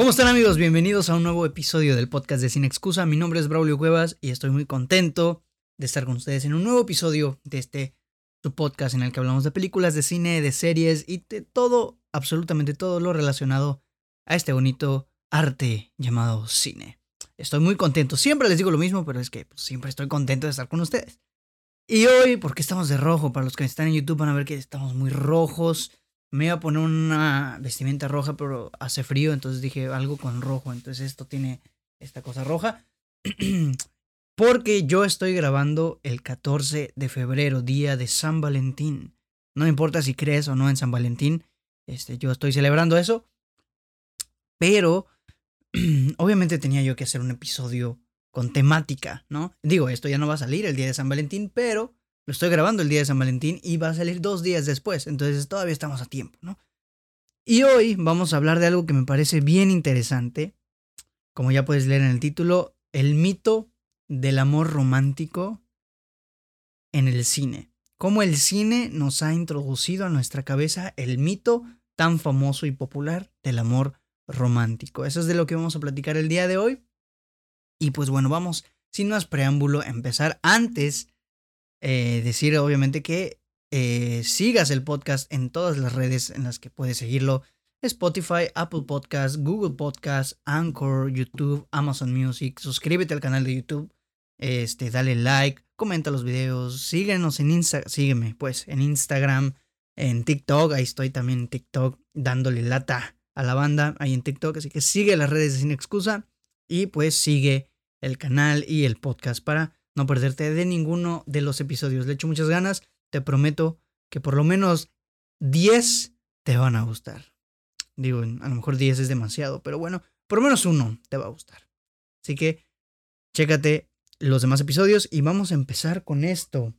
¿Cómo están amigos? Bienvenidos a un nuevo episodio del podcast de Sin Excusa. Mi nombre es Braulio Cuevas y estoy muy contento de estar con ustedes en un nuevo episodio de este su podcast en el que hablamos de películas, de cine, de series y de todo, absolutamente todo lo relacionado a este bonito arte llamado cine. Estoy muy contento. Siempre les digo lo mismo, pero es que pues, siempre estoy contento de estar con ustedes. Y hoy, porque estamos de rojo, para los que están en YouTube van a ver que estamos muy rojos me iba a poner una vestimenta roja, pero hace frío, entonces dije algo con rojo. Entonces esto tiene esta cosa roja. Porque yo estoy grabando el 14 de febrero, día de San Valentín. No importa si crees o no en San Valentín, este, yo estoy celebrando eso. Pero obviamente tenía yo que hacer un episodio con temática, ¿no? Digo, esto ya no va a salir el día de San Valentín, pero lo estoy grabando el día de San Valentín y va a salir dos días después, entonces todavía estamos a tiempo, ¿no? Y hoy vamos a hablar de algo que me parece bien interesante, como ya puedes leer en el título, el mito del amor romántico en el cine. Cómo el cine nos ha introducido a nuestra cabeza el mito tan famoso y popular del amor romántico. Eso es de lo que vamos a platicar el día de hoy. Y pues bueno, vamos sin más preámbulo a empezar antes eh, decir obviamente que eh, sigas el podcast en todas las redes en las que puedes seguirlo. Spotify, Apple Podcast, Google Podcast, Anchor, YouTube, Amazon Music. Suscríbete al canal de YouTube. Este, dale like, comenta los videos, síguenos en Instagram, sígueme pues en Instagram, en TikTok, ahí estoy también en TikTok dándole lata a la banda ahí en TikTok, así que sigue las redes de Sin Excusa y pues sigue el canal y el podcast para no perderte de ninguno de los episodios. Le echo muchas ganas, te prometo que por lo menos 10 te van a gustar. Digo, a lo mejor 10 es demasiado, pero bueno, por lo menos uno te va a gustar. Así que, chécate los demás episodios y vamos a empezar con esto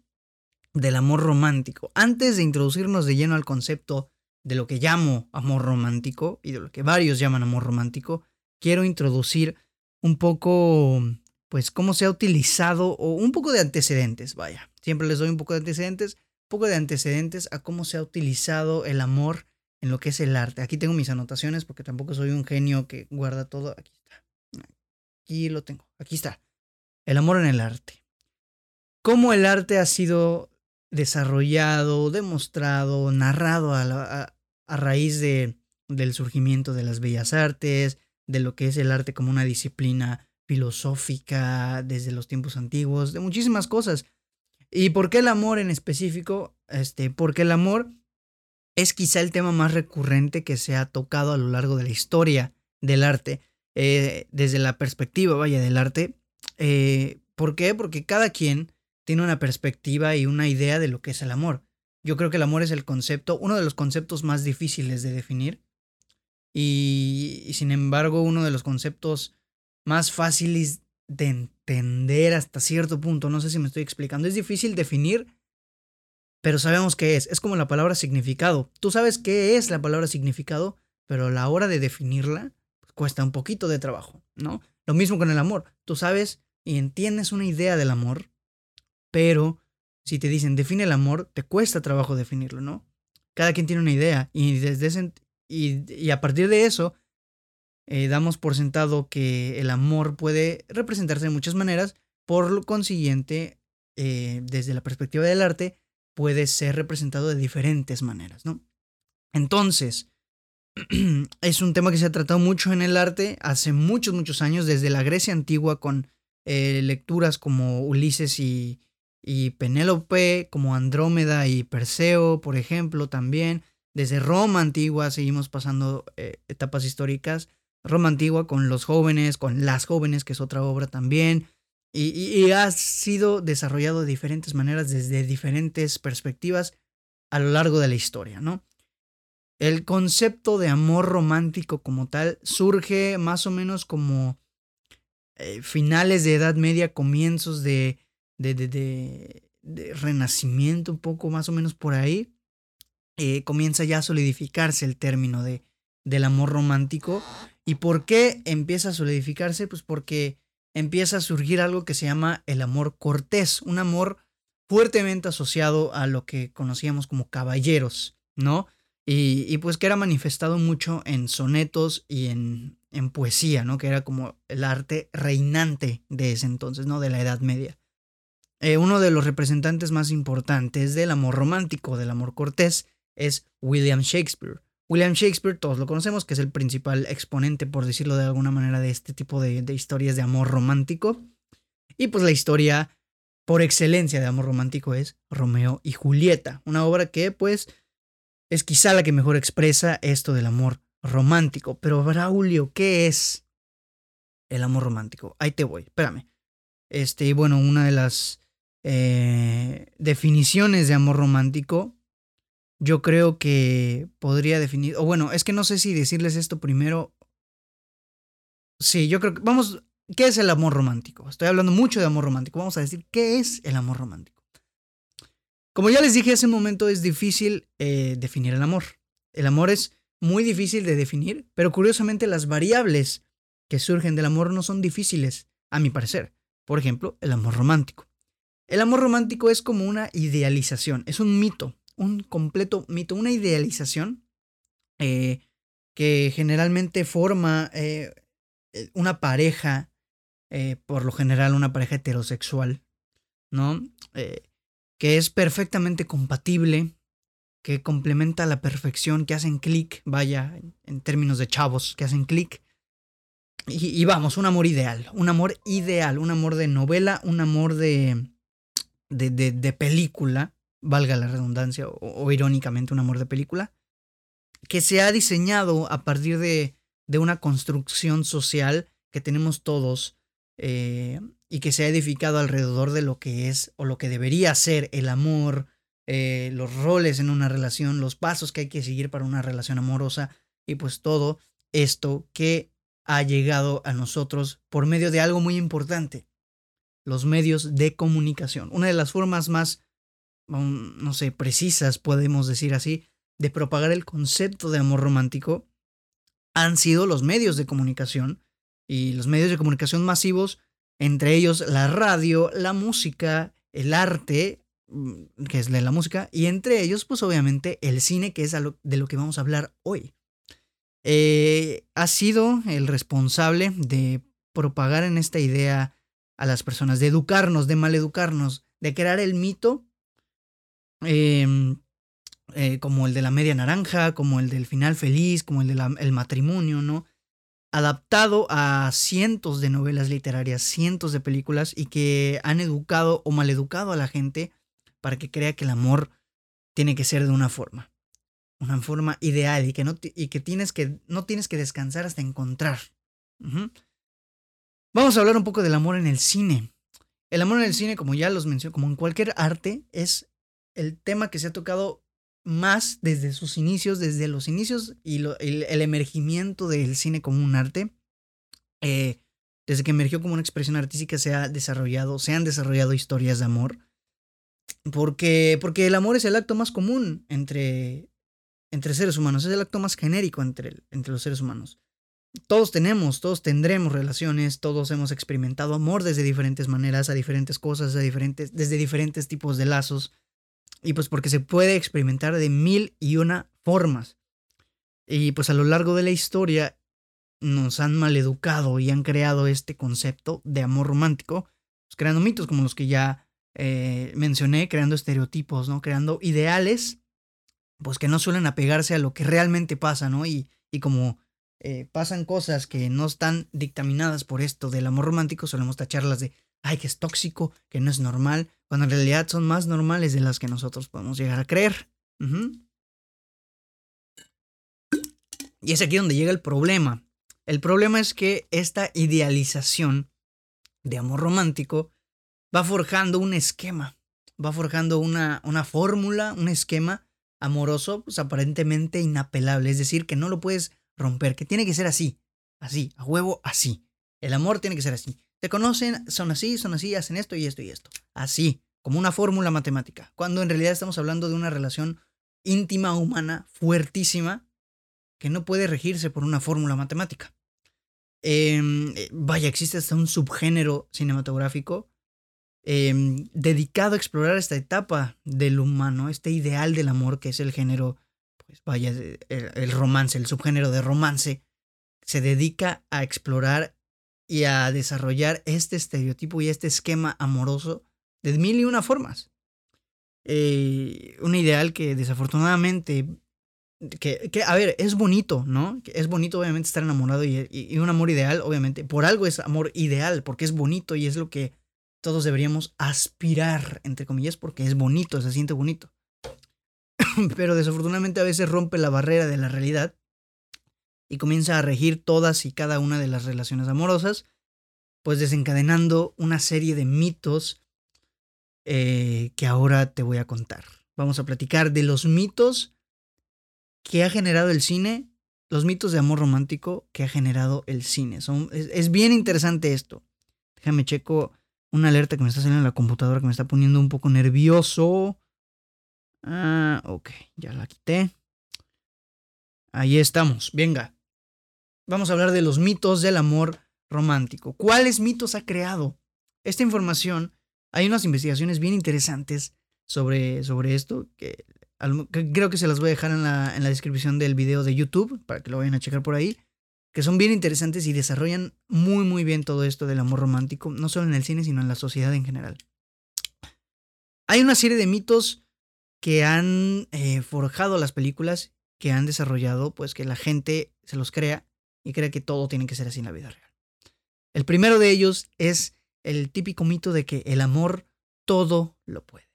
del amor romántico. Antes de introducirnos de lleno al concepto de lo que llamo amor romántico y de lo que varios llaman amor romántico, quiero introducir un poco pues cómo se ha utilizado o un poco de antecedentes, vaya. Siempre les doy un poco de antecedentes, un poco de antecedentes a cómo se ha utilizado el amor en lo que es el arte. Aquí tengo mis anotaciones porque tampoco soy un genio que guarda todo. Aquí está. Aquí lo tengo. Aquí está. El amor en el arte. Cómo el arte ha sido desarrollado, demostrado, narrado a, raíz de, del surgimiento de las bellas artes, de lo que es el arte como una disciplina filosófica desde los tiempos antiguos, de muchísimas cosas. ¿Y por qué el amor en específico? Este, porque el amor es quizá el tema más recurrente que se ha tocado a lo largo de la historia del arte, eh, desde la perspectiva, vaya, del arte. Eh, ¿Por qué? Porque cada quien tiene una perspectiva y una idea de lo que es el amor. Yo creo que el amor es el concepto, uno de los conceptos más difíciles de definir y sin embargo uno de los conceptos más fáciles de entender hasta cierto punto. No sé si me estoy explicando. Es difícil definir, pero sabemos qué es. Es como la palabra significado. Tú sabes qué es la palabra significado, pero a la hora de definirla pues, cuesta un poquito de trabajo, ¿no? Lo mismo con el amor. Tú sabes y entiendes una idea del amor, pero si te dicen define el amor, te cuesta trabajo definirlo, ¿no? Cada quien tiene una idea y desde ese, y, y a partir de eso eh, damos por sentado que el amor puede representarse de muchas maneras, por lo consiguiente, eh, desde la perspectiva del arte, puede ser representado de diferentes maneras, ¿no? Entonces, es un tema que se ha tratado mucho en el arte hace muchos, muchos años, desde la Grecia antigua con eh, lecturas como Ulises y, y Penélope, como Andrómeda y Perseo, por ejemplo, también. Desde Roma antigua seguimos pasando etapas históricas Roma Antigua con los jóvenes, con las jóvenes, que es otra obra también. Y, ha sido desarrollado de diferentes maneras, desde diferentes perspectivas a lo largo de la historia, ¿no? El concepto de amor romántico como tal surge más o menos como eh, finales de Edad Media, comienzos de, de, de, de, Renacimiento, un poco más o menos por ahí. Eh, comienza ya a solidificarse el término de, del amor romántico ¿Y por qué empieza a solidificarse? Pues porque empieza a surgir algo que se llama el amor cortés, un amor fuertemente asociado a lo que conocíamos como caballeros, ¿no? Y, pues que era manifestado mucho en sonetos y en, en poesía, ¿no? Que era como el arte reinante de ese entonces, ¿no? De la Edad Media. Eh, uno de los representantes más importantes del amor romántico, del amor cortés, es William Shakespeare. William Shakespeare, todos lo conocemos, que es el principal exponente, por decirlo de alguna manera, de este tipo de, historias de amor romántico. Y pues la historia por excelencia de amor romántico es Romeo y Julieta, una obra que pues es quizá la que mejor expresa esto del amor romántico. Pero Braulio, ¿qué es el amor romántico? Ahí te voy, espérame. Este, bueno, una de las eh, definiciones de amor romántico, yo creo que podría definir, o bueno, es que no sé si decirles esto primero. Sí, yo creo que vamos, ¿qué es el amor romántico? Estoy hablando mucho de amor romántico, vamos a decir, ¿qué es el amor romántico? Como ya les dije hace un momento, es difícil eh, definir el amor. El amor es muy difícil de definir, pero curiosamente las variables que surgen del amor no son difíciles, a mi parecer. Por ejemplo, el amor romántico. El amor romántico es como una idealización, es un mito, un completo mito, una idealización eh, que generalmente forma eh, una pareja, por lo general una pareja heterosexual, ¿no? que es perfectamente compatible, que complementa a la perfección, que hacen clic, vaya, en términos de chavos, que hacen clic. Y, vamos, un amor ideal, un amor ideal, un amor de novela, un amor de, de, de, película, valga la redundancia, o, irónicamente un amor de película, que se ha diseñado a partir de, de una construcción social que tenemos todos eh, y que se ha edificado alrededor de lo que es o lo que debería ser el amor, eh, los roles en una relación, los pasos que hay que seguir para una relación amorosa y pues todo esto que ha llegado a nosotros por medio de algo muy importante, los medios de comunicación. Una de las formas más, no sé, precisas, podemos decir así, de propagar el concepto de amor romántico han sido los medios de comunicación y los medios de comunicación masivos entre ellos la radio, la música, el arte, mm, que es la música, y entre ellos, pues obviamente el cine, que es de lo que vamos a hablar hoy. Eh, ha sido el responsable de propagar en esta idea a las personas, de educarnos, de maleducarnos, de crear el mito, em, eh, como el de la media naranja, como el del final feliz, como el del matrimonio, ¿no? adaptado a cientos de novelas literarias, cientos de películas y que han educado o maleducado a la gente para que crea que el amor tiene que ser de una forma, una forma ideal y que no, y que tienes que, no tienes que descansar hasta encontrar. Vamos a hablar un poco del amor en el cine. El amor en el cine, como ya los mencioné, como en cualquier arte, es el tema que se ha tocado más desde sus inicios, desde los inicios y el, emergimiento del cine como un arte. Eh, desde que emergió como una expresión artística se ha desarrollado, se han desarrollado historias de amor. Porque, porque el amor es el acto más común entre, entre seres humanos, es el acto más genérico entre, entre los seres humanos. Todos tenemos, todos tendremos relaciones, todos hemos experimentado amor desde diferentes maneras, a diferentes cosas, a diferentes, desde diferentes tipos de lazos. Y pues porque se puede experimentar de mil y una formas. Y pues a lo largo de la historia nos han maleducado y han creado este concepto de amor romántico, pues creando mitos como los que ya eh, mencioné, creando estereotipos, ¿no? Creando ideales, pues que no suelen apegarse a lo que realmente pasa, ¿no? Y, y como eh, pasan cosas que no están dictaminadas por esto del amor romántico, solemos tacharlas de, ay, que es tóxico, que no es normal, cuando en realidad son más normales de las que nosotros podemos llegar a creer. Y es aquí donde llega el problema. El problema es que esta idealización de amor romántico va forjando un esquema, va forjando una, una fórmula, un esquema amoroso, pues aparentemente inapelable, es decir, que no lo puedes romper, que tiene que ser así, así, a huevo, así. El amor tiene que ser así. Te conocen, son así, son así, hacen esto y esto y esto. Así, como una fórmula matemática. Cuando en realidad estamos hablando de una relación íntima humana fuertísima que no puede regirse por una fórmula matemática. Em, eh, vaya, existe hasta un subgénero cinematográfico em, dedicado a explorar esta etapa del humano, este ideal del amor que es el género, pues vaya, el romance, el subgénero de romance se dedica a explorar y a desarrollar este estereotipo y este esquema amoroso de mil y una formas. Eh, un ideal que desafortunadamente, que, que, a ver, es bonito, ¿no? Es bonito obviamente estar enamorado y, y, un amor ideal, obviamente, por algo es amor ideal, porque es bonito y es lo que todos deberíamos aspirar, entre comillas, porque es bonito, se siente bonito. Pero desafortunadamente a veces rompe la barrera de la realidad y comienza a regir todas y cada una de las relaciones amorosas, pues desencadenando una serie de mitos eh, que ahora te voy a contar. Vamos a platicar de los mitos que ha generado el cine, los mitos de amor romántico que ha generado el cine. Son, es, bien interesante esto. Déjame checo una alerta que me está saliendo en la computadora que me está poniendo un poco nervioso. Ah, ok, ya la quité. Ahí estamos, venga vamos a hablar de los mitos del amor romántico. ¿Cuáles mitos ha creado? Esta información, hay unas investigaciones bien interesantes sobre, sobre esto, que, creo que se las voy a dejar en la, en la descripción del video de YouTube, para que lo vayan a checar por ahí, que son bien interesantes y desarrollan muy, muy bien todo esto del amor romántico, no solo en el cine, sino en la sociedad en general. Hay una serie de mitos que han eh, forjado las películas, que han desarrollado, pues que la gente se los crea y cree que todo tiene que ser así en la vida real. El primero de ellos es el típico mito de que el amor todo lo puede.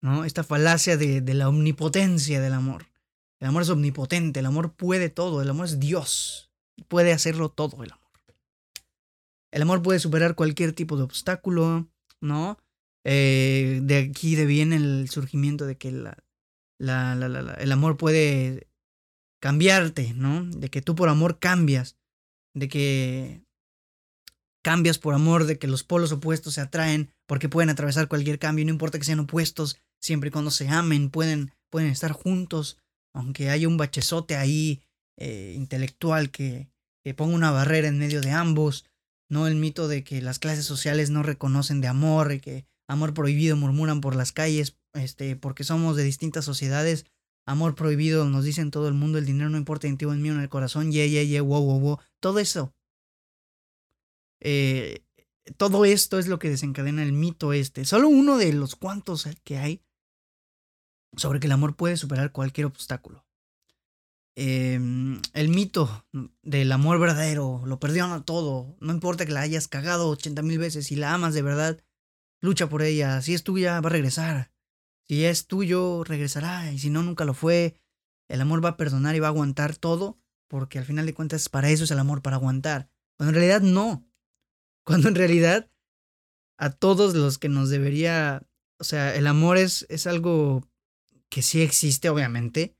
¿no? Esta falacia de, de la omnipotencia del amor. El amor es omnipotente, el amor puede todo, el amor es Dios, puede hacerlo todo el amor. El amor puede superar cualquier tipo de obstáculo, ¿no? Eh, de aquí de viene el surgimiento de que la, la, la, el amor puede cambiarte, ¿no? De que tú por amor cambias, de que cambias por amor, de que los polos opuestos se atraen porque pueden atravesar cualquier cambio, no importa que sean opuestos, siempre y cuando se amen, pueden, pueden estar juntos, aunque haya un bachezote ahí eh, intelectual que, que ponga una barrera en medio de ambos, no el mito de que las clases sociales no reconocen de amor y que amor prohibido murmuran por las calles, este, porque somos de distintas sociedades, amor prohibido, nos dicen todo el mundo, el dinero no importa en ti o en mí en el corazón, yeah, yeah, yeah, wow, wow, wow, todo eso. Eh, todo esto es lo que desencadena el mito este, solo uno de los cuantos que hay sobre que el amor puede superar cualquier obstáculo. Em, el mito del amor verdadero, lo perdona todo, no importa que la hayas cagado 80 mil veces, si la amas de verdad, lucha por ella, si es tuya va a regresar. Si es tuyo, regresará. Y si no, nunca lo fue. El amor va a perdonar y va a aguantar todo. Porque al final de cuentas, para eso es el amor, para aguantar. Cuando en realidad no. Cuando en realidad a todos los que nos debería... O sea, el amor es, es algo que sí existe, obviamente,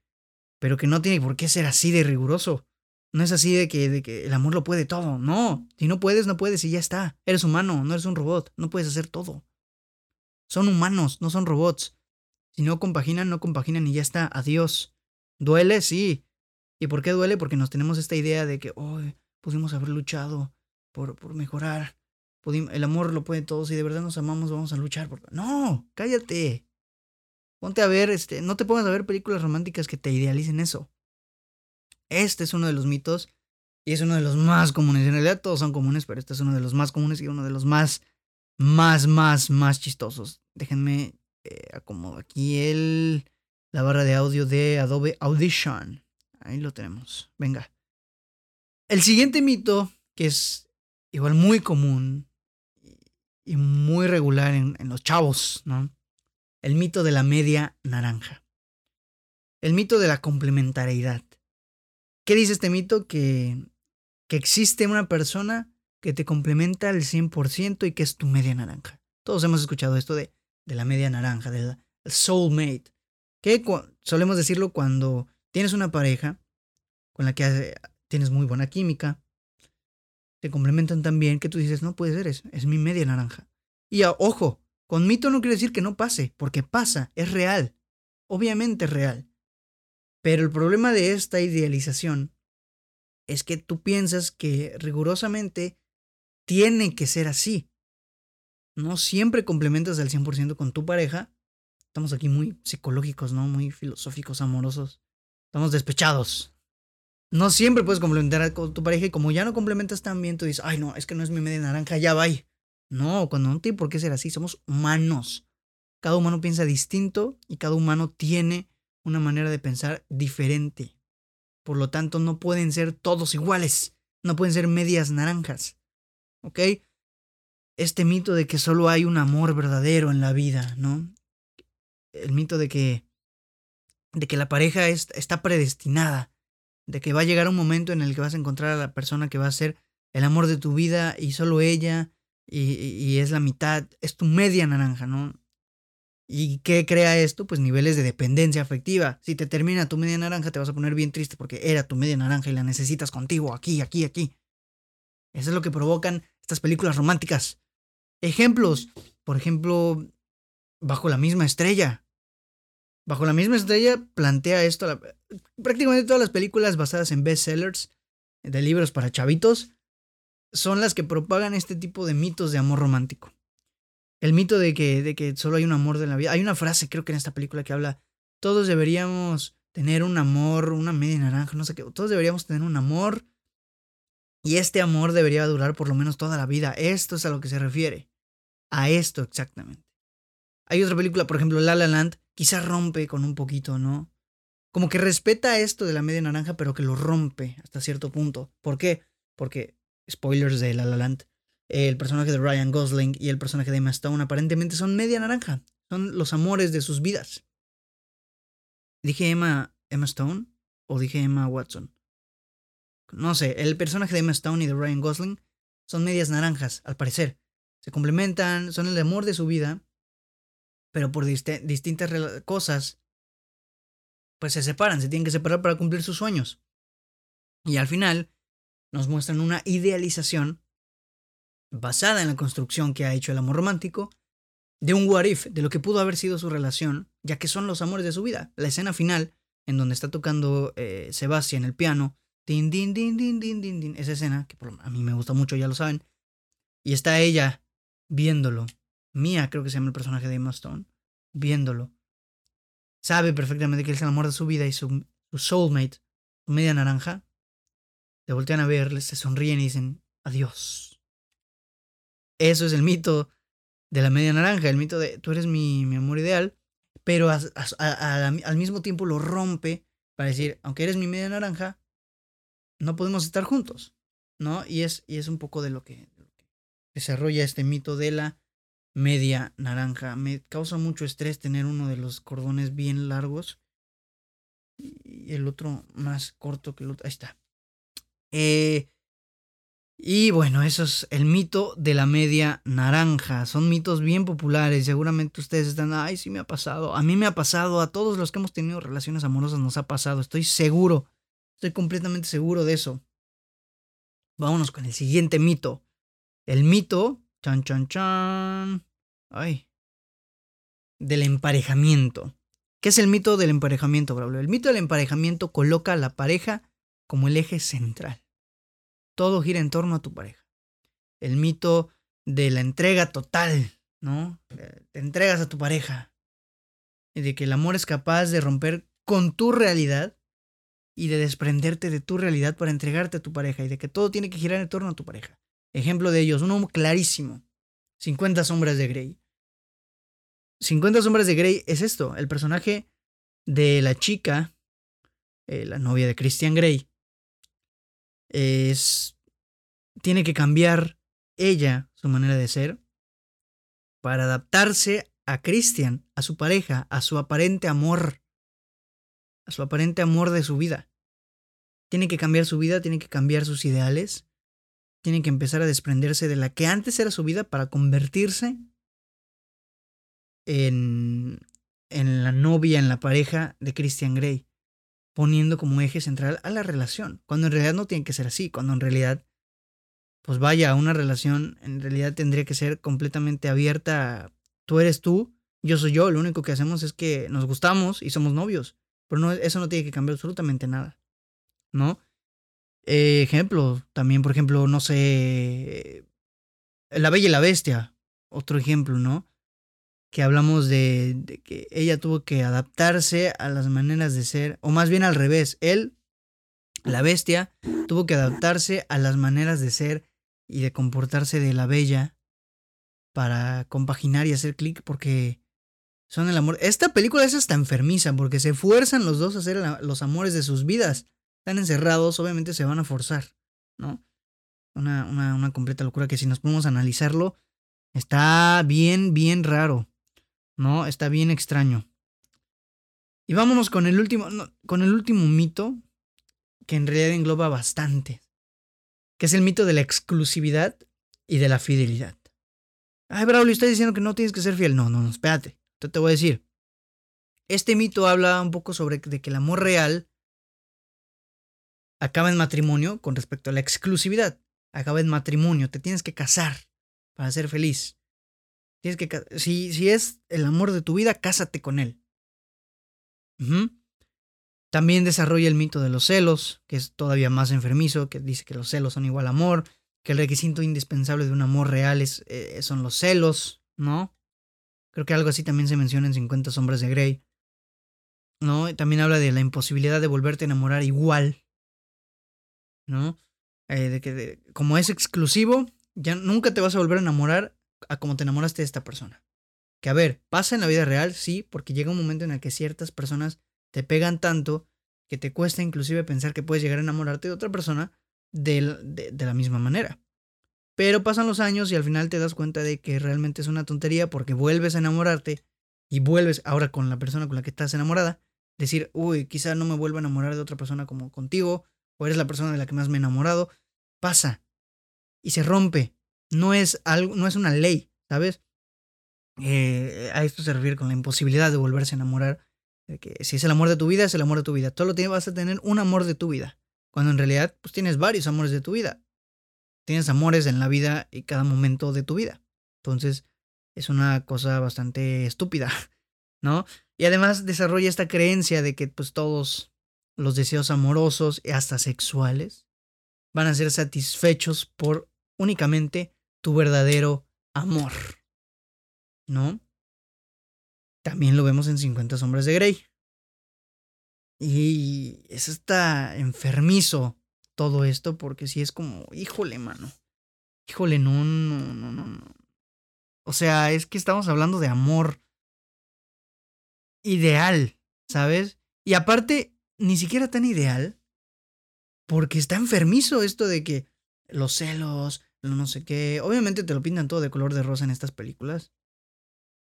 pero que no tiene por qué ser así de riguroso. No es así de que, de que el amor lo puede todo. No, si no puedes, no puedes y ya está. Eres humano, no eres un robot, no puedes hacer todo. Son humanos, no son robots. Si no compaginan, no compaginan y ya está. Adiós. ¿Duele? Sí. ¿Y por qué duele? Porque nos tenemos esta idea de que, oh, pudimos haber luchado por, por mejorar. el amor lo puede todo. Si de verdad nos amamos, vamos a luchar. Por... No, cállate. Ponte a ver, este, no te pongas a ver películas románticas que te idealicen eso. Este es uno de los mitos y es uno de los más comunes. En realidad todos son comunes, pero este es uno de los más comunes y uno de los más, más, más, más chistosos. Déjenme eh, acomodo aquí el, la barra de audio de Adobe Audition. Ahí lo tenemos. Venga. El siguiente mito, que es igual muy común y muy regular en, en los chavos, ¿no? El mito de la media naranja. El mito de la complementariedad. ¿Qué dice este mito? Que, que existe una persona que te complementa al 100% y que es tu media naranja. Todos hemos escuchado esto de de la media naranja, del soulmate. Que solemos decirlo cuando tienes una pareja con la que tienes muy buena química, te complementan tan bien que tú dices, no puede ser, es, es mi media naranja. Y ojo, con mito no quiere decir que no pase, porque pasa, es real, obviamente es real. Pero el problema de esta idealización es que tú piensas que rigurosamente tiene que ser así no siempre complementas al 100% con tu pareja. Estamos aquí muy psicológicos, ¿no? Muy filosóficos, amorosos. Estamos despechados. no siempre puedes complementar a tu pareja y como ya no complementas tan bien, tú dices, ay no, es que no es mi media naranja, ya va. No, cuando no tiene por qué ser así, somos humanos. Cada humano piensa distinto y cada humano tiene una manera de pensar diferente. Por lo tanto, no pueden ser todos iguales, no pueden ser medias naranjas. ¿Ok? Este mito de que solo hay un amor verdadero en la vida, ¿no? El mito de que de que la pareja está predestinada de que va a llegar un momento en el que vas a encontrar a la persona que va a ser el amor de tu vida y solo ella y, es la mitad, es tu media naranja, ¿no? ¿Y qué crea esto? Pues niveles de dependencia afectiva. Si te termina tu media naranja te vas a poner bien triste porque era tu media naranja y la necesitas contigo, aquí, aquí, aquí. Eso es lo que provocan estas películas románticas. Ejemplos, por ejemplo, Bajo la misma estrella. Bajo la misma estrella plantea esto. prácticamente todas las películas basadas en bestsellers de libros para chavitos son las que propagan este tipo de mitos de amor romántico. El mito de que, de que solo hay un amor de la vida. Hay una frase, creo que en esta película, que habla: todos deberíamos tener un amor, una media naranja, no sé qué. Todos deberíamos tener un amor. Y este amor debería durar por lo menos toda la vida. Esto es a lo que se refiere. A esto exactamente. Hay otra película, por ejemplo, La La Land, quizás rompe con un poquito, ¿no? Como que respeta esto de la media naranja, pero que lo rompe hasta cierto punto. ¿Por qué? Porque, spoilers de La La Land, el personaje de Ryan Gosling y el personaje de Emma Stone aparentemente son media naranja. Son los amores de sus vidas. ¿Dije Emma, Emma Stone o dije Emma Watson? No sé, el personaje de Emma Stone y de Ryan Gosling son medias naranjas, al parecer. Se complementan, son el amor de su vida, pero por distintas cosas, pues se separan, se tienen que separar para cumplir sus sueños. Y al final nos muestran una idealización basada en la construcción que ha hecho el amor romántico de un what if, de lo que pudo haber sido su relación, ya que son los amores de su vida. La escena final, en donde está tocando eh, Sebastián el piano, din, din, din, din, din, din, din, esa escena, que a mí me gusta mucho, ya lo saben, y está ella viéndolo Mía, creo que se llama el personaje de Emma Stone, viéndolo. Sabe perfectamente que es el amor de su vida y su, su soulmate, su media naranja. Se voltean a verle, se sonríen y dicen adiós. Eso es el mito de la media naranja, el mito de tú eres mi, mi amor ideal, pero al mismo tiempo lo rompe para decir, aunque eres mi media naranja, no podemos estar juntos, ¿no? Y es, y es un poco de lo que desarrolla este mito de la media naranja. Me causa mucho estrés tener uno de los cordones bien largos y el otro más corto que el otro. Ahí está. Eh, y bueno, eso es el mito de la media naranja. Son mitos bien populares. Seguramente ustedes están, ay, sí me ha pasado. A mí me ha pasado, a todos los que hemos tenido relaciones amorosas nos ha pasado. Estoy seguro. Estoy completamente seguro de eso. Vámonos con el siguiente mito. El mito Chan, chan, chan. Ay. Del emparejamiento. ¿Qué es el mito del emparejamiento, Braulio? El mito del emparejamiento coloca a la pareja como el eje central. Todo gira en torno a tu pareja. El mito de la entrega total, ¿no? Te entregas a tu pareja. Y de que el amor es capaz de romper con tu realidad y de desprenderte de tu realidad para entregarte a tu pareja y de que todo tiene que girar en torno a tu pareja. Ejemplo de ellos, uno clarísimo. 50 sombras de Grey. 50 sombras de Grey es esto, el personaje de la chica, eh, la novia de Christian Grey, es... tiene que cambiar ella su manera de ser para adaptarse a Christian, a su pareja, a su aparente amor, a su aparente amor de su vida. Tiene que cambiar su vida, tiene que cambiar sus ideales, tiene que empezar a desprenderse de la que antes era su vida para convertirse en, en la novia, en la pareja de Christian Grey, poniendo como eje central a la relación, cuando en realidad no tiene que ser así, cuando en realidad, pues vaya, una relación en realidad tendría que ser completamente abierta, tú eres tú, yo soy yo, lo único que hacemos es que nos gustamos y somos novios, pero no, eso no tiene que cambiar absolutamente nada, ¿no? Eh, ejemplo, también, por ejemplo, no sé, La Bella y la Bestia, otro ejemplo, ¿no? Que hablamos de, de, que ella tuvo que adaptarse a las maneras de ser, o más bien al revés, él La bestia tuvo que adaptarse a las maneras de ser y de comportarse de la bella para compaginar y hacer clic porque son el amor. Esta película es hasta enfermiza porque se fuerzan los dos a hacer los amores de sus vidas. Están encerrados, obviamente se van a forzar, ¿no? Una, una, completa locura que si nos podemos analizarlo, está bien, bien raro, ¿no? Está bien extraño. Y vámonos con el último, con el último mito, que en realidad engloba bastante, que es el mito de la exclusividad y de la fidelidad. Ay, Braulio, estás diciendo que no tienes que ser fiel. No, no, no, espérate. Yo te voy a decir. Este mito habla un poco sobre de que el amor real acaba en matrimonio con respecto a la exclusividad. Acaba en matrimonio. Te tienes que casar para ser feliz. Tienes que si, si es el amor de tu vida, cásate con él. También desarrolla el mito de los celos, que es todavía más enfermizo, que dice que los celos son igual amor, que el requisito indispensable de un amor real es, eh, son los celos, ¿no? Creo que algo así también se menciona en 50 sombras de Grey. ¿No? También habla de la imposibilidad de volverte a enamorar igual. ¿No? Eh, de que como es exclusivo, ya nunca te vas a volver a enamorar a como te enamoraste de esta persona. Que a ver, pasa en la vida real, sí, porque llega un momento en el que ciertas personas te pegan tanto que te cuesta inclusive pensar que puedes llegar a enamorarte de otra persona de, la misma manera. Pero pasan los años y al final te das cuenta de que realmente es una tontería porque vuelves a enamorarte y vuelves ahora con la persona con la que estás enamorada, decir, uy, quizá no me vuelva a enamorar de otra persona como contigo, o eres la persona de la que más me he enamorado, pasa y se rompe. No es algo, no es una ley, ¿sabes? Eh, a esto se refiere con la imposibilidad de volverse a enamorar. Que si es el amor de tu vida, es el amor de tu vida. Solo vas a tener un amor de tu vida. Cuando en realidad, pues tienes varios amores de tu vida. Tienes amores en la vida y cada momento de tu vida. Entonces, es una cosa bastante estúpida, ¿no? Y además desarrolla esta creencia de que pues todos los deseos amorosos y hasta sexuales van a ser satisfechos por únicamente tu verdadero amor. ¿No? También lo vemos en 50 sombras de Grey. Y es hasta enfermizo todo esto porque si es como, híjole, mano. Híjole, no, no, no, no. O sea, es que estamos hablando de amor ideal, ¿sabes? Y aparte, ni siquiera tan ideal porque está enfermizo esto de que los celos, no sé qué. Obviamente te lo pintan todo de color de rosa en estas películas.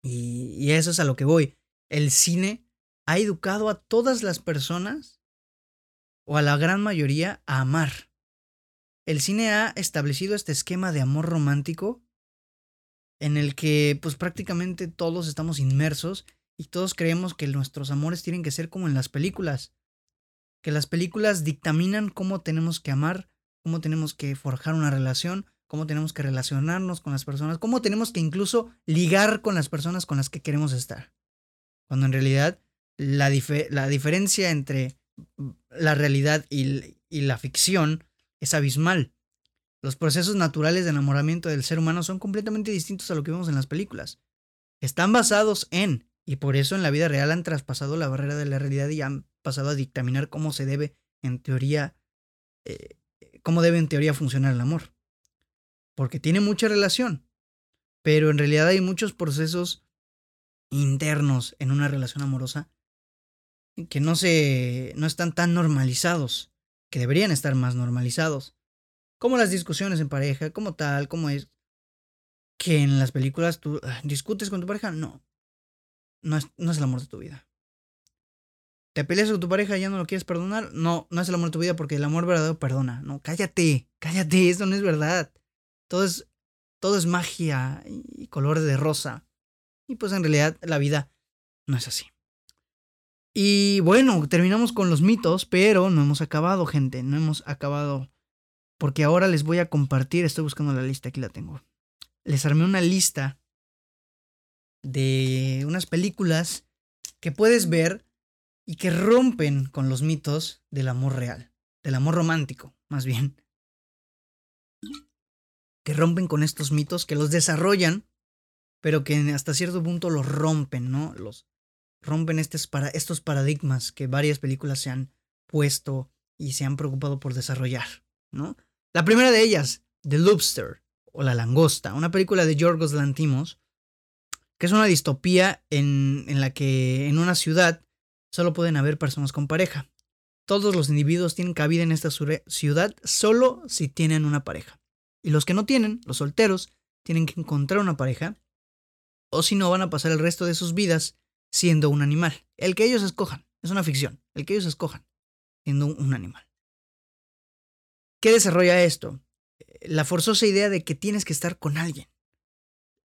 Y, y eso es a lo que voy. El cine ha educado a todas las personas, o a la gran mayoría, a amar. El cine ha establecido este esquema de amor romántico en el que pues prácticamente todos estamos inmersos y todos creemos que nuestros amores tienen que ser como en las películas. Que las películas dictaminan cómo tenemos que amar, cómo tenemos que forjar una relación, cómo tenemos que relacionarnos con las personas, cómo tenemos que incluso ligar con las personas con las que queremos estar. Cuando en realidad la, la diferencia entre la realidad y, y la ficción es abismal. Los procesos naturales de enamoramiento del ser humano son completamente distintos a lo que vemos en las películas. Están basados en, y por eso en la vida real han traspasado la barrera de la realidad y han pasado a dictaminar cómo se debe, en teoría, eh, cómo debe en teoría funcionar el amor. Porque tiene mucha relación, pero en realidad hay muchos procesos internos en una relación amorosa que no se no están tan normalizados, que deberían estar más normalizados. Como las discusiones en pareja, como tal, como es que en las películas tú ah, discutes con tu pareja, no. No es, no es el amor de tu vida. ¿Te peleas con tu pareja y ya no lo quieres perdonar? No, no es el amor de tu vida porque el amor verdadero perdona. No, cállate, cállate, esto no es verdad. Todo es, todo es magia y color de rosa. Y pues en realidad la vida no es así. Y bueno, terminamos con los mitos, pero no hemos acabado, gente, no hemos acabado. Porque ahora les voy a compartir, estoy buscando la lista, aquí la tengo. Les armé una lista de unas películas que puedes ver y que rompen con los mitos del amor real, del amor romántico, más bien. Que rompen con estos mitos, que los desarrollan, pero que hasta cierto punto los rompen, ¿no? Los, rompen estos, para, estos paradigmas que varias películas se han puesto y se han preocupado por desarrollar, ¿no? La primera de ellas, The Lobster o La Langosta, una película de Yorgos Lantimos, que es una distopía en, en la que en una ciudad solo pueden haber personas con pareja. Todos los individuos tienen cabida en esta ciudad solo si tienen una pareja. Y los que no tienen, los solteros, tienen que encontrar una pareja, o si no van a pasar el resto de sus vidas siendo un animal. El que ellos escojan, es una ficción, el que ellos escojan siendo un animal. ¿Qué desarrolla esto? La forzosa idea de que tienes que estar con alguien.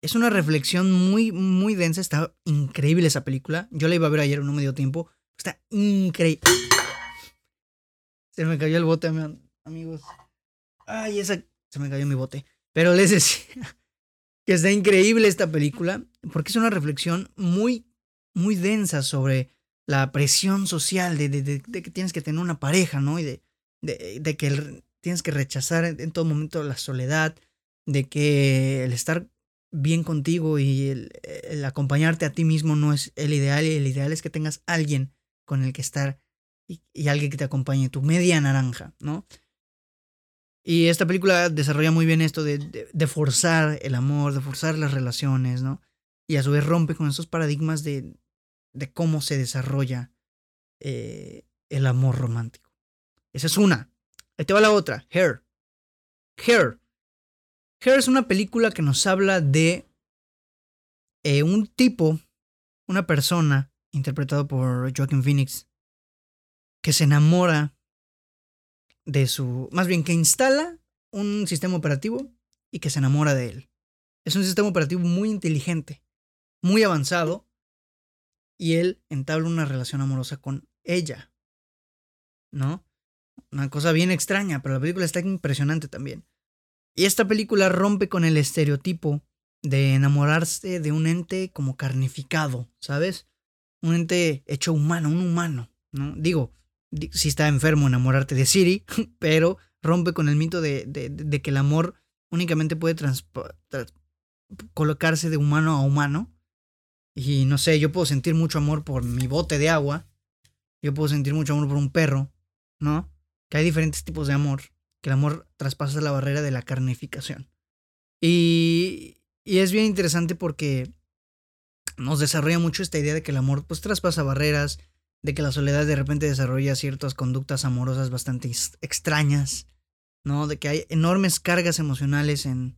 Es una reflexión muy, muy densa. Está increíble esa película. Yo la iba a ver ayer, no me dio tiempo. Está increíble. Se me cayó el bote, amigos. Ay, esa. Se me cayó mi bote. Pero les decía que está increíble esta película porque es una reflexión muy, muy densa sobre la presión social de, de, que tienes que tener una pareja, ¿no? Y de, de, que tienes que rechazar en, todo momento la soledad, de que el estar bien contigo y el, acompañarte a ti mismo no es el ideal y el ideal es que tengas alguien con el que estar y, alguien que te acompañe, tu media naranja, ¿no? Y esta película desarrolla muy bien esto de, de, forzar el amor, de forzar las relaciones, ¿no? Y a su vez rompe con esos paradigmas de, de cómo se desarrolla eh, el amor romántico. Esa es una. Ahí te va la otra, Hair. Hair. Hair es una película que nos habla de eh, un tipo, una persona, interpretado por Joaquin Phoenix, que se enamora de su... Más bien, que instala un sistema operativo y que se enamora de él. Es un sistema operativo muy inteligente, muy avanzado, y él entabla una relación amorosa con ella. ¿No? Una cosa bien extraña, pero la película está impresionante también. Y esta película rompe con el estereotipo de enamorarse de un ente como carnificado, ¿sabes? Un ente hecho humano, un humano, ¿no? Digo, si está enfermo enamorarte de Siri, pero rompe con el mito de, que el amor únicamente puede colocarse de humano a humano y no sé, yo puedo sentir mucho amor por mi bote de agua. Yo puedo sentir mucho amor por un perro, ¿no? Que hay diferentes tipos de amor. Que el amor traspasa la barrera de la carnificación. Y, y es bien interesante porque nos desarrolla mucho esta idea de que el amor pues traspasa barreras, de que la soledad de repente desarrolla ciertas conductas amorosas bastante extrañas, ¿no? De que hay enormes cargas emocionales en,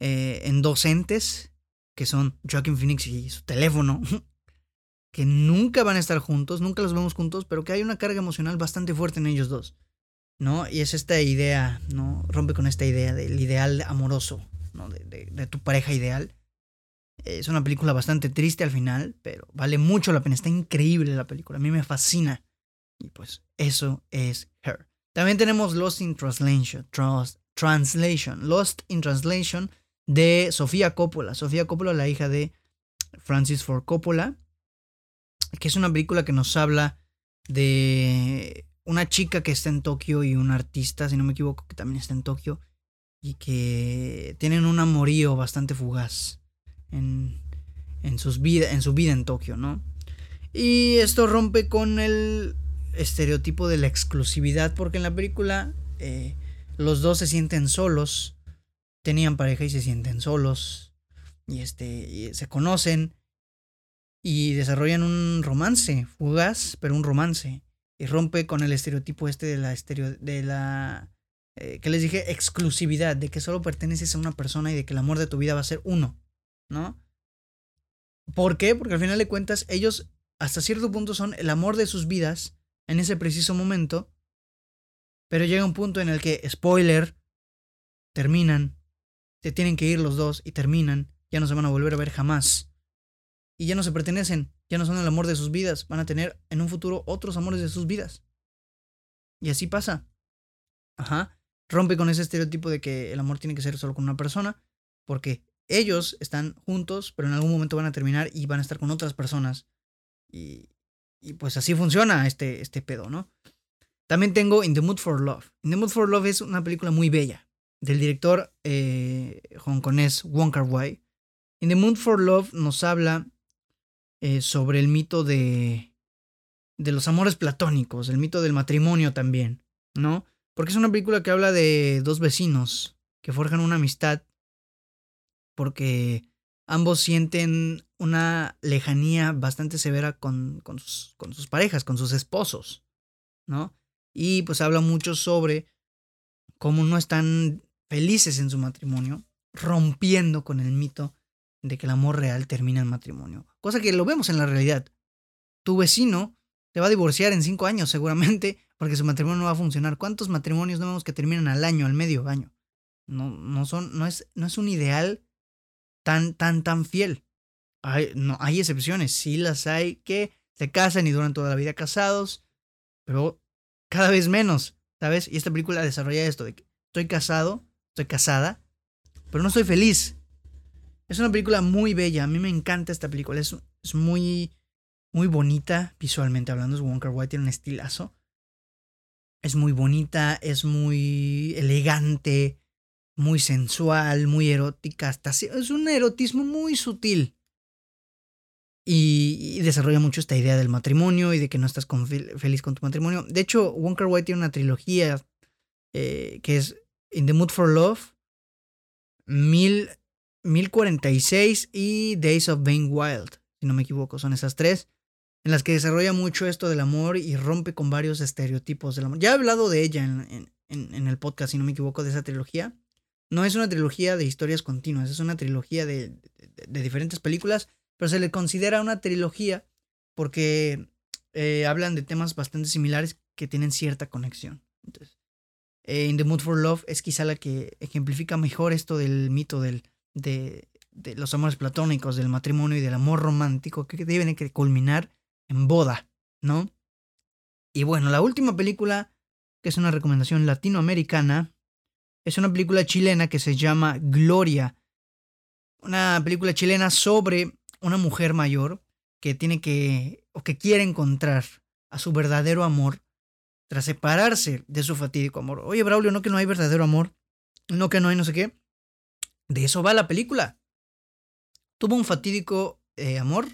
eh, en docentes que son Joaquin Phoenix y su teléfono, que nunca van a estar juntos, nunca los vemos juntos, pero que hay una carga emocional bastante fuerte en ellos dos, ¿no? Y es esta idea, ¿no? Rompe con esta idea del ideal amoroso, ¿no? De, de, tu pareja ideal. Es una película bastante triste al final, pero vale mucho la pena, está increíble la película, a mí me fascina. Y pues eso es Her. También tenemos Lost in Translation, Translation, Lost in Translation de Sofía Coppola. Sofía Coppola, la hija de Francis Ford Coppola, que es una película que nos habla de una chica que está en Tokio y un artista, si no me equivoco, que también está en Tokio y que tienen un amorío bastante fugaz en, en, sus vida, en su vida en Tokio, ¿no? Y esto rompe con el estereotipo de la exclusividad, porque en la película eh, los dos se sienten solos tenían pareja y se sienten solos y este se conocen y desarrollan un romance fugaz, pero un romance y rompe con el estereotipo este de la estereo, de la eh, que les dije exclusividad, de que solo perteneces a una persona y de que el amor de tu vida va a ser uno, ¿no? ¿Por qué? Porque al final de cuentas ellos hasta cierto punto son el amor de sus vidas en ese preciso momento, pero llega un punto en el que spoiler terminan se tienen que ir los dos y terminan, ya no se van a volver a ver jamás. Y ya no se pertenecen, ya no son el amor de sus vidas, van a tener en un futuro otros amores de sus vidas. Y así pasa. Ajá. Rompe con ese estereotipo de que el amor tiene que ser solo con una persona, porque ellos están juntos, pero en algún momento van a terminar y van a estar con otras personas. Y, y pues así funciona este, este pedo, ¿no? También tengo In the Mood for Love. In the Mood for Love es una película muy bella del director eh, hongkonés Wong Kar Wai. In the Mood for Love nos habla eh, sobre el mito de, de los amores platónicos, el mito del matrimonio también, ¿no? Porque es una película que habla de dos vecinos que forjan una amistad porque ambos sienten una lejanía bastante severa con, con, sus, con sus parejas, con sus esposos, ¿no? Y pues habla mucho sobre cómo no están felices en su matrimonio, rompiendo con el mito de que el amor real termina en matrimonio. Cosa que lo vemos en la realidad. Tu vecino te va a divorciar en cinco años seguramente porque su matrimonio no va a funcionar. ¿Cuántos matrimonios no vemos que terminan al año, al medio año? No, no, son, no, es, no es un ideal tan, tan, tan fiel. Hay, no, hay excepciones, sí las hay que se casan y duran toda la vida casados, pero cada vez menos, ¿sabes? Y esta película desarrolla esto estoy casado, estoy casada, pero no estoy feliz. Es una película muy bella, a mí me encanta esta película, es, muy, muy bonita visualmente hablando, es Wonka White, tiene un estilazo. Es muy bonita, es muy elegante, muy sensual, muy erótica, hasta es un erotismo muy sutil. Y, desarrolla mucho esta idea del matrimonio y de que no estás feliz con tu matrimonio. De hecho, Wonka White tiene una trilogía eh, que es In the Mood for Love, Mil, 1046 y Days of Being Wild, si no me equivoco, son esas tres, en las que desarrolla mucho esto del amor y rompe con varios estereotipos del amor. Ya he hablado de ella en, en, el podcast, si no me equivoco, de esa trilogía. No es una trilogía de historias continuas, es una trilogía de, de, diferentes películas, pero se le considera una trilogía porque eh, hablan de temas bastante similares que tienen cierta conexión. Entonces, eh, In the Mood for Love es quizá la que ejemplifica mejor esto del mito del, de, de los amores platónicos, del matrimonio y del amor romántico que deben culminar en boda, ¿no? Y bueno, la última película, que es una recomendación latinoamericana, es una película chilena que se llama Gloria. Una película chilena sobre una mujer mayor que tiene que, o que quiere encontrar a su verdadero amor tras separarse de su fatídico amor. Oye, Braulio, no que no hay verdadero amor, no que no hay no sé qué. De eso va la película. Tuvo un fatídico eh, amor,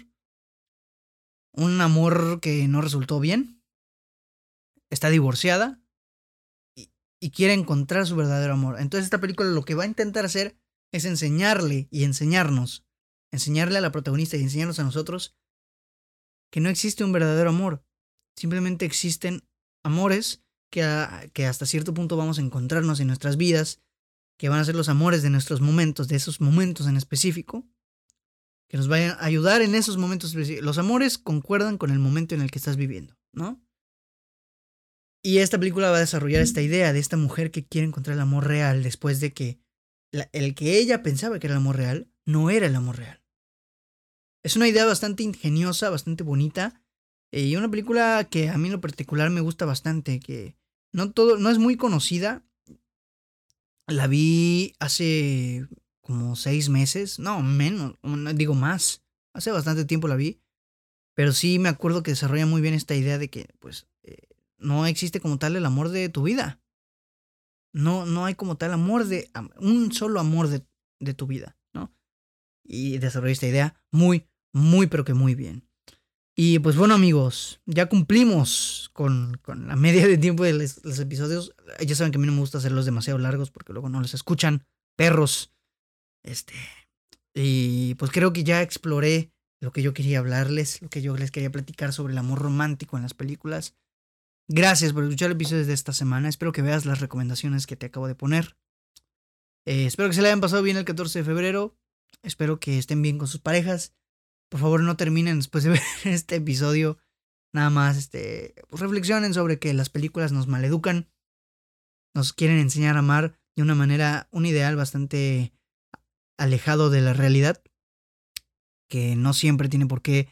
un amor que no resultó bien, está divorciada y, quiere encontrar su verdadero amor. Entonces esta película lo que va a intentar hacer es enseñarle y enseñarnos, enseñarle a la protagonista y enseñarnos a nosotros que no existe un verdadero amor. Simplemente existen amores que, que hasta cierto punto vamos a encontrarnos en nuestras vidas, que van a ser los amores de nuestros momentos, de esos momentos en específico, que nos vayan a ayudar en esos momentos Los amores concuerdan con el momento en el que estás viviendo, ¿no? Y esta película va a desarrollar esta idea de esta mujer que quiere encontrar el amor real después de que el que ella pensaba que era el amor real no era el amor real. Es una idea bastante ingeniosa, bastante bonita, eh, y una película que a mí en lo particular me gusta bastante, que no todo, no es muy conocida. La vi hace como seis meses, no, menos, digo más. Hace bastante tiempo la vi. Pero sí me acuerdo que desarrolla muy bien esta idea de que, pues, eh, no existe como tal el amor de tu vida. No, no hay como tal amor de, un solo amor de, de tu vida, ¿no? Y desarrolla esta idea muy, muy, pero que muy bien. Y pues bueno amigos, ya cumplimos con, con la media de tiempo de los, episodios. Ya saben que a mí no me gusta hacerlos demasiado largos porque luego no les escuchan perros. Este. Y pues creo que ya exploré lo que yo quería hablarles, lo que yo les quería platicar sobre el amor romántico en las películas. Gracias por escuchar el episodio de esta semana. Espero que veas las recomendaciones que te acabo de poner. Eh, espero que se le hayan pasado bien el 14 de febrero. Espero que estén bien con sus parejas por favor, no terminen después de ver este episodio. Nada más, este, reflexionen sobre que las películas nos maleducan. Nos quieren enseñar a amar de una manera, un ideal bastante alejado de la realidad. Que no siempre tiene por qué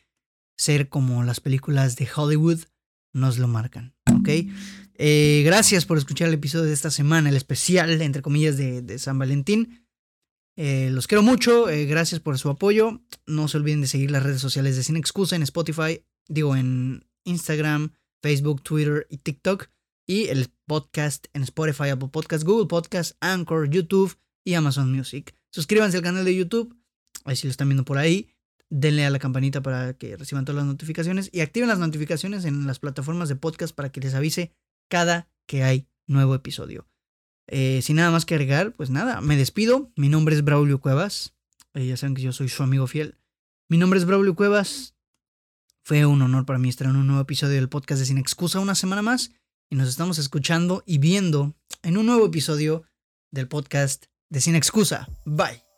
ser como las películas de Hollywood nos lo marcan. ¿Ok? Eh, gracias por escuchar el episodio de esta semana, el especial, entre comillas, de San Valentín. Eh, los quiero mucho, eh, gracias por su apoyo. No se olviden de seguir las redes sociales de Sin Excusa en Spotify, digo en Instagram, Facebook, Twitter y TikTok. Y el podcast en Spotify, Apple Podcast, Google Podcast, Anchor, YouTube y Amazon Music. Suscríbanse al canal de YouTube, ahí si lo están viendo por ahí. Denle a la campanita para que reciban todas las notificaciones y activen las notificaciones en las plataformas de podcast para que les avise cada que hay nuevo episodio. Eh, sin nada más que agregar, pues nada, me despido. Mi nombre es Braulio Cuevas. Eh, ya saben que yo soy su amigo fiel. Mi nombre es Braulio Cuevas. Fue un honor para mí estar en un nuevo episodio del podcast de Sin Excusa una semana más. Y nos estamos escuchando y viendo en un nuevo episodio del podcast de Sin Excusa. Bye.